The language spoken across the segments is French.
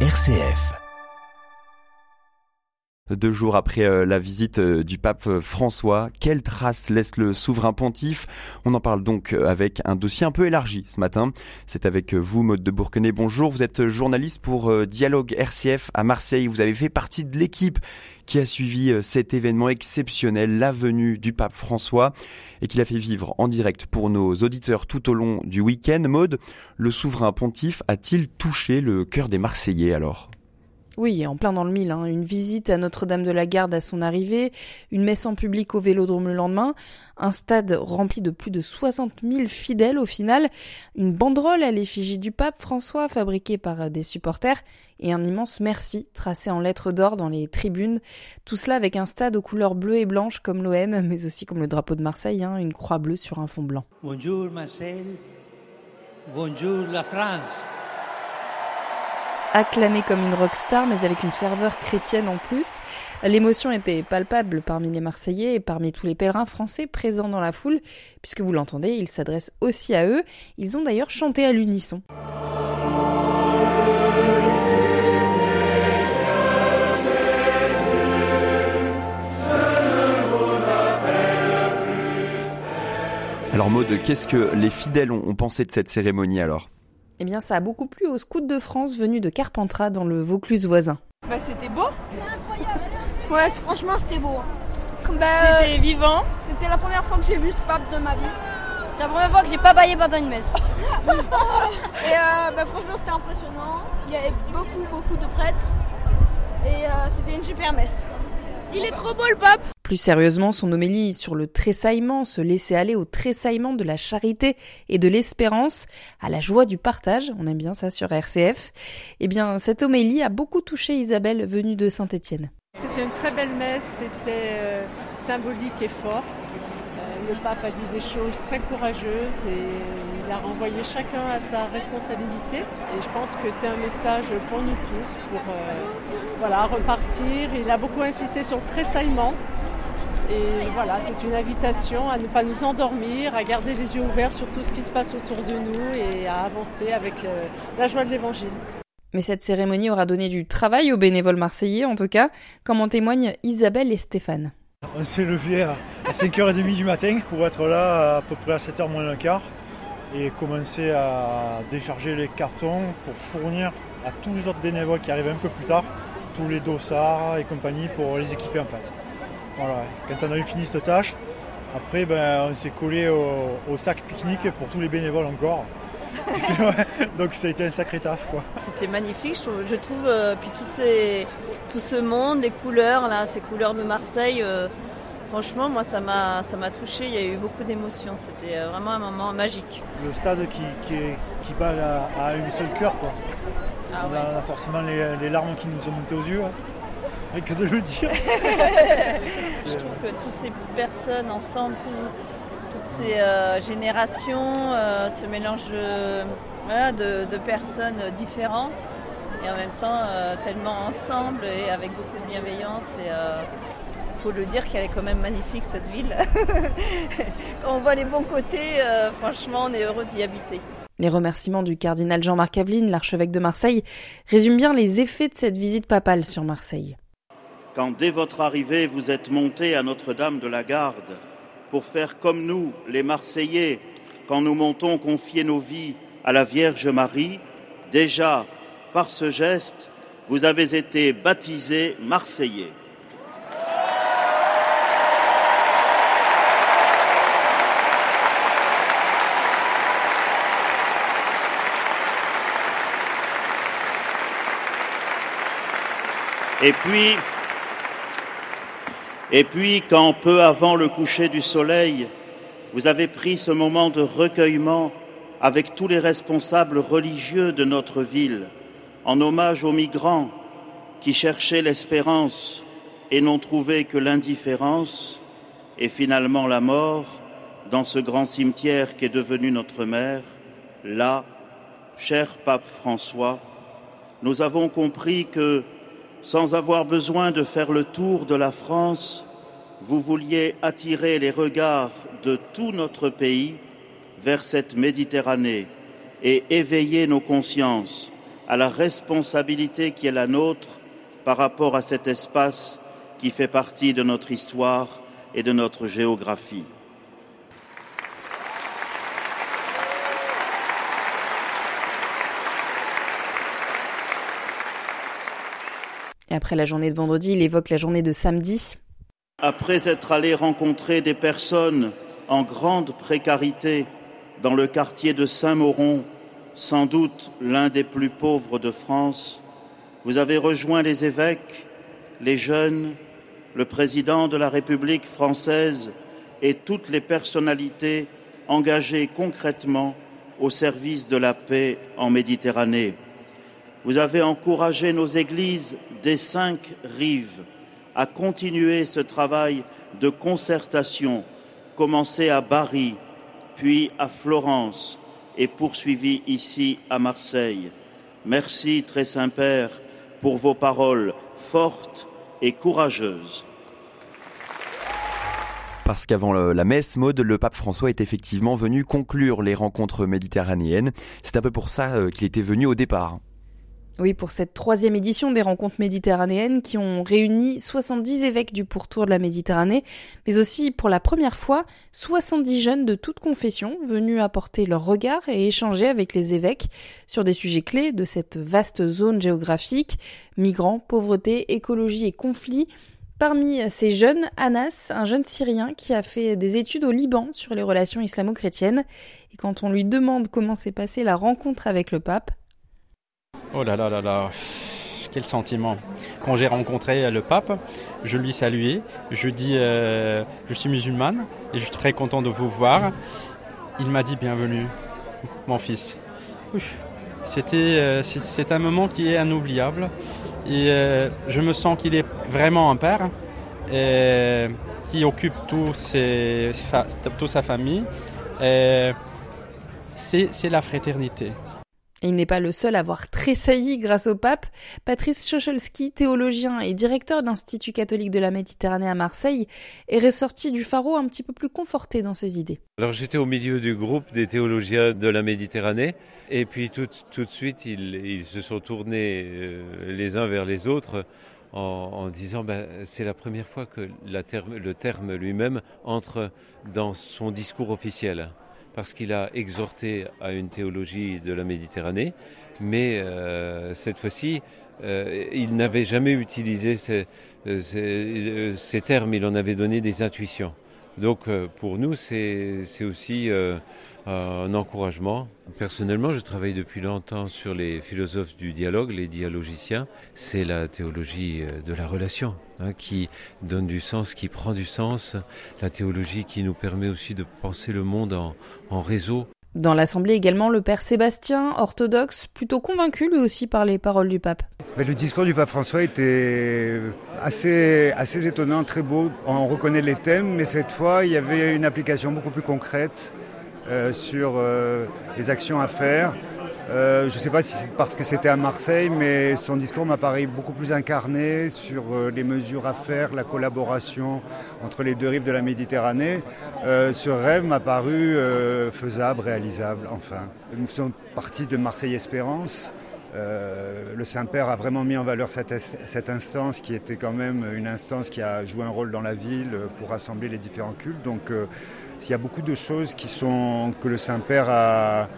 RCF. Deux jours après euh, la visite euh, du pape euh, François, quelle trace laisse le souverain pontife? On en parle donc avec un dossier un peu élargi ce matin. C'est avec vous, Maude de Bourquenet. Bonjour, vous êtes journaliste pour Dialogue RCF à Marseille. Vous avez fait partie de l'équipe qui a suivi cet événement exceptionnel, la venue du pape François, et qui l'a fait vivre en direct pour nos auditeurs tout au long du week-end. Maude, le souverain pontife a-t-il touché le cœur des Marseillais alors? Oui, en plein dans le mille. Hein. Une visite à Notre-Dame de la Garde à son arrivée, une messe en public au Vélodrome le lendemain, un stade rempli de plus de 60 000 fidèles au final, une banderole à l'effigie du pape François fabriquée par des supporters et un immense merci tracé en lettres d'or dans les tribunes. Tout cela avec un stade aux couleurs bleues et blanches comme l'OM, mais aussi comme le drapeau de Marseille, hein, une croix bleue sur un fond blanc. Bonjour Marseille, bonjour la France acclamé comme une rockstar, mais avec une ferveur chrétienne en plus. L'émotion était palpable parmi les Marseillais et parmi tous les pèlerins français présents dans la foule, puisque vous l'entendez, il s'adresse aussi à eux. Ils ont d'ailleurs chanté à l'unisson. Alors Maud, qu'est-ce que les fidèles ont pensé de cette cérémonie alors? Eh bien, ça a beaucoup plu aux scouts de France venus de Carpentras dans le Vaucluse voisin. Bah, c'était beau. C'était incroyable. Ouais, franchement, c'était beau. Bah, c'était vivant. C'était la première fois que j'ai vu ce pape de ma vie. C'est la première fois que j'ai pas baillé pendant une messe. et euh, bah, franchement, c'était impressionnant. Il y avait beaucoup, beaucoup de prêtres. Et euh, c'était une super messe. Il est trop beau le pape plus sérieusement, son homélie sur le tressaillement, se laisser aller au tressaillement de la charité et de l'espérance, à la joie du partage, on aime bien ça sur RCF, eh bien cette homélie a beaucoup touché Isabelle venue de Saint-Étienne. C'était une très belle messe, c'était euh, symbolique et fort. Euh, le pape a dit des choses très courageuses et il a renvoyé chacun à sa responsabilité. Et je pense que c'est un message pour nous tous, pour euh, voilà, repartir. Il a beaucoup insisté sur le tressaillement. Et voilà, c'est une invitation à ne pas nous endormir, à garder les yeux ouverts sur tout ce qui se passe autour de nous et à avancer avec euh, la joie de l'évangile. Mais cette cérémonie aura donné du travail aux bénévoles marseillais, en tout cas, comme en témoignent Isabelle et Stéphane. On s'est levé à 5h30 du matin pour être là à peu près à 7h moins le quart et commencer à décharger les cartons pour fournir à tous les autres bénévoles qui arrivent un peu plus tard tous les dossards et compagnie pour les équiper en fait. Voilà. Quand on a eu fini cette tâche, après ben, on s'est collé au, sac pique-nique pour tous les bénévoles encore. donc ça a été un sacré taf quoi. C'était magnifique, je trouve, euh, puis ces, tout ce monde, les couleurs là, ces couleurs de Marseille, euh, franchement moi ça m'a ça m'a touché, il y a eu beaucoup d'émotions, c'était euh, vraiment un moment magique. Le stade qui, qui, bat à, une seule cœur quoi. Ah on, a, forcément les, larmes qui nous sont montées aux yeux. Hein que de le dire. je trouve que toutes ces personnes ensemble, toutes ces euh, générations, euh, ce mélange de, personnes différentes et en même temps euh, tellement ensemble et avec beaucoup de bienveillance. Et il faut le dire qu'elle est quand même magnifique cette ville. Quand on voit les bons côtés, franchement, on est heureux d'y habiter. Les remerciements du cardinal Jean-Marc Aveline, l'archevêque de Marseille, résument bien les effets de cette visite papale sur Marseille quand dès votre arrivée vous êtes monté à Notre-Dame de la Garde pour faire comme nous, les Marseillais, quand nous montons confier nos vies à la Vierge Marie, déjà par ce geste, vous avez été baptisés Marseillais. Et puis, et puis, quand peu avant le coucher du soleil, vous avez pris ce moment de recueillement avec tous les responsables religieux de notre ville, en hommage aux migrants qui cherchaient l'espérance et n'ont trouvé que l'indifférence et finalement la mort dans ce grand cimetière qui est devenu notre mère, là, cher pape François, nous avons compris que sans avoir besoin de faire le tour de la France, vous vouliez attirer les regards de tout notre pays vers cette Méditerranée et éveiller nos consciences à la responsabilité qui est la nôtre par rapport à cet espace qui fait partie de notre histoire et de notre géographie. Après la journée de vendredi, il évoque la journée de samedi. Après être allé rencontrer des personnes en grande précarité dans le quartier de Saint-Mauron, sans doute l'un des plus pauvres de France, vous avez rejoint les évêques, les jeunes, le président de la République française et toutes les personnalités engagées concrètement au service de la paix en Méditerranée. Vous avez encouragé nos églises des cinq rives à continuer ce travail de concertation commencé à Bari, puis à Florence et poursuivi ici à Marseille. Merci, Très Saint-Père, pour vos paroles fortes et courageuses. Parce qu'avant la messe, mode, le pape François est effectivement venu conclure les rencontres méditerranéennes. C'est un peu pour ça euh, qu'il était venu au départ. Oui, pour cette troisième édition des rencontres méditerranéennes qui ont réuni 70 évêques du pourtour de la Méditerranée, mais aussi pour la première fois 70 jeunes de toutes confessions venus apporter leur regard et échanger avec les évêques sur des sujets clés de cette vaste zone géographique, migrants, pauvreté, écologie et conflits. Parmi ces jeunes, Anas, un jeune Syrien qui a fait des études au Liban sur les relations islamo-chrétiennes, et quand on lui demande comment s'est passée la rencontre avec le pape, Oh là là là là, quel sentiment. Quand j'ai rencontré le pape, je lui saluais, je dis euh, je suis musulmane et je suis très content de vous voir. Il m'a dit bienvenue, mon fils. C'était euh, c'est un moment qui est inoubliable et euh, je me sens qu'il est vraiment un père et, qui occupe toute sa famille. C'est la fraternité il n'est pas le seul à avoir tressailli grâce au pape. Patrice Chocholski, théologien et directeur d'Institut catholique de la Méditerranée à Marseille, est ressorti du pharo un petit peu plus conforté dans ses idées. Alors j'étais au milieu du groupe des théologiens de la Méditerranée et puis tout, tout de suite ils, se sont tournés euh, les uns vers les autres en, disant ben, c'est la première fois que le terme lui-même entre dans son discours officiel parce qu'il a exhorté à une théologie de la Méditerranée, mais euh, cette fois-ci, euh, il n'avait jamais utilisé euh, ces, termes, il en avait donné des intuitions. Donc pour nous, c'est aussi un encouragement. Personnellement, je travaille depuis longtemps sur les philosophes du dialogue, les dialogiciens. C'est la théologie euh, de la relation hein, qui donne du sens, qui prend du sens. La théologie qui nous permet aussi de penser le monde en réseau. Dans l'Assemblée également, le père Sébastien, orthodoxe, plutôt convaincu lui aussi par les paroles du pape. le discours du pape François était assez, étonnant, très beau. On reconnaît les thèmes, mais cette fois, il y avait une application beaucoup plus concrète. Euh, sur euh, les actions à faire. Euh, je ne sais pas si c'est parce que c'était à Marseille, mais son discours m'a paru beaucoup plus incarné sur les mesures à faire, la collaboration entre les deux rives de la Méditerranée. ce rêve m'a paru faisable, réalisable, enfin. Nous sommes partis de Marseille Espérance. le Saint-Père a vraiment mis en valeur cette, cette, instance qui était quand même une instance qui a joué un rôle dans la ville pour rassembler les différents cultes. Donc il y a beaucoup de choses qui sont, que le Saint-Père a,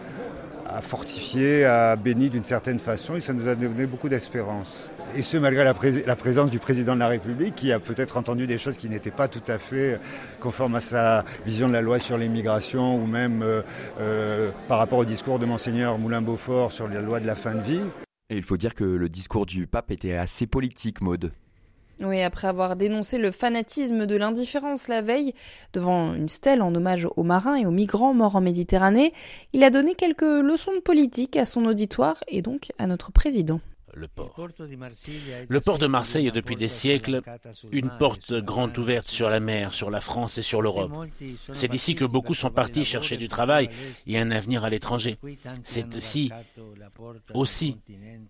a fortifié, a béni d'une certaine façon et ça nous a donné beaucoup d'espérance. Et ce, malgré la, la, présence du président de la République qui a peut-être entendu des choses qui n'étaient pas tout à fait conformes à sa vision de la loi sur l'immigration ou même euh, euh, par rapport au discours de Monseigneur Moulin-Beaufort sur la loi de la fin de vie. Et il faut dire que le discours du pape était assez politique, Maude. Oui, après avoir dénoncé le fanatisme de l'indifférence la veille, devant une stèle en hommage aux marins et aux migrants morts en Méditerranée, il a donné quelques leçons de politique à son auditoire et donc à notre président le port. Le port de Marseille est depuis des siècles une porte grande ouverte sur la mer, sur la France et sur l'Europe. C'est d'ici que beaucoup sont partis chercher du travail et un avenir à l'étranger. C'est ici aussi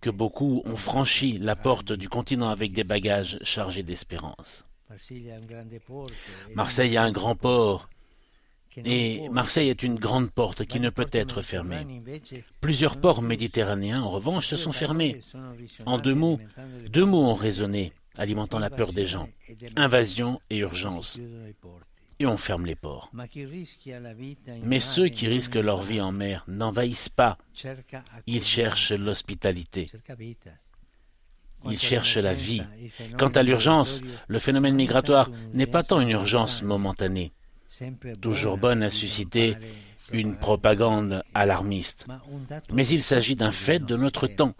que beaucoup ont franchi la porte du continent avec des bagages chargés d'espérance. Marseille a un grand port Et Marseille est une grande porte qui ne peut être fermée. Plusieurs ports méditerranéens, en revanche, se sont fermés. En deux mots, deux mots ont résonné, alimentant la peur des gens. Invasion et urgence. Et on ferme les ports. Mais ceux qui risquent leur vie en mer n'envahissent pas. Ils cherchent l'hospitalité. Ils cherchent la vie. Quant à l'urgence, le phénomène migratoire n'est pas tant une urgence momentanée toujours bonne à susciter une propagande alarmiste. Mais il s'agit d'un fait de notre temps,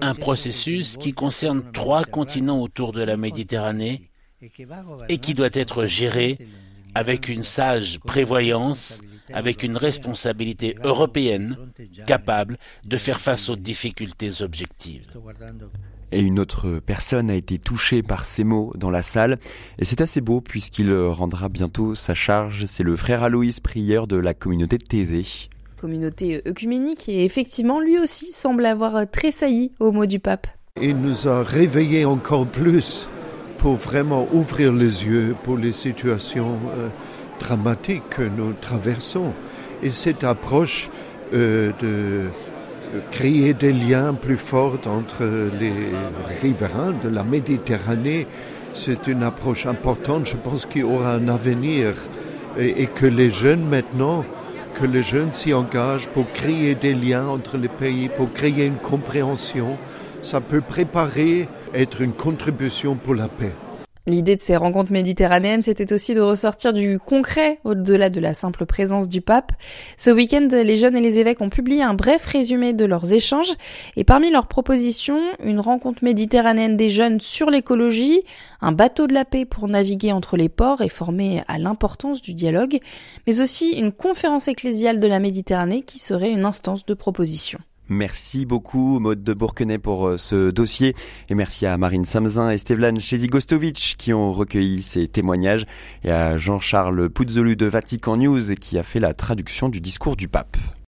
un processus qui concerne trois continents autour de la Méditerranée et qui doit être géré avec une sage prévoyance, avec une responsabilité européenne capable de faire face aux difficultés objectives. Et une autre personne a été touchée par ces mots dans la salle. Et c'est assez beau puisqu'il rendra bientôt sa charge. C'est le frère Aloïs, prieur de la communauté de Thésée. Communauté œcuménique et effectivement lui aussi semble avoir tressailli au mot du pape. Il nous a réveillés encore plus pour vraiment ouvrir les yeux pour les situations euh, dramatiques que nous traversons. Et cette approche euh, de créer des liens plus forts entre les riverains de la Méditerranée. C'est une approche importante. Je pense qu'il y aura un avenir et, que les jeunes maintenant, que les jeunes s'y engagent pour créer des liens entre les pays, pour créer une compréhension. Ça peut préparer, être une contribution pour la paix. L'idée de ces rencontres méditerranéennes, c'était aussi de ressortir du concret au-delà de la simple présence du pape. Ce week-end, les jeunes et les évêques ont publié un bref résumé de leurs échanges et parmi leurs propositions, une rencontre méditerranéenne des jeunes sur l'écologie, un bateau de la paix pour naviguer entre les ports et former à l'importance du dialogue, mais aussi une conférence ecclésiale de la Méditerranée qui serait une instance de proposition. Merci beaucoup Maud de Bourquenet pour euh, ce dossier et merci à Marine Samzin et Stevlan Chezigostovic qui ont recueilli ces témoignages et à Jean-Charles Puzzolu de Vatican News qui a fait la traduction du discours du pape.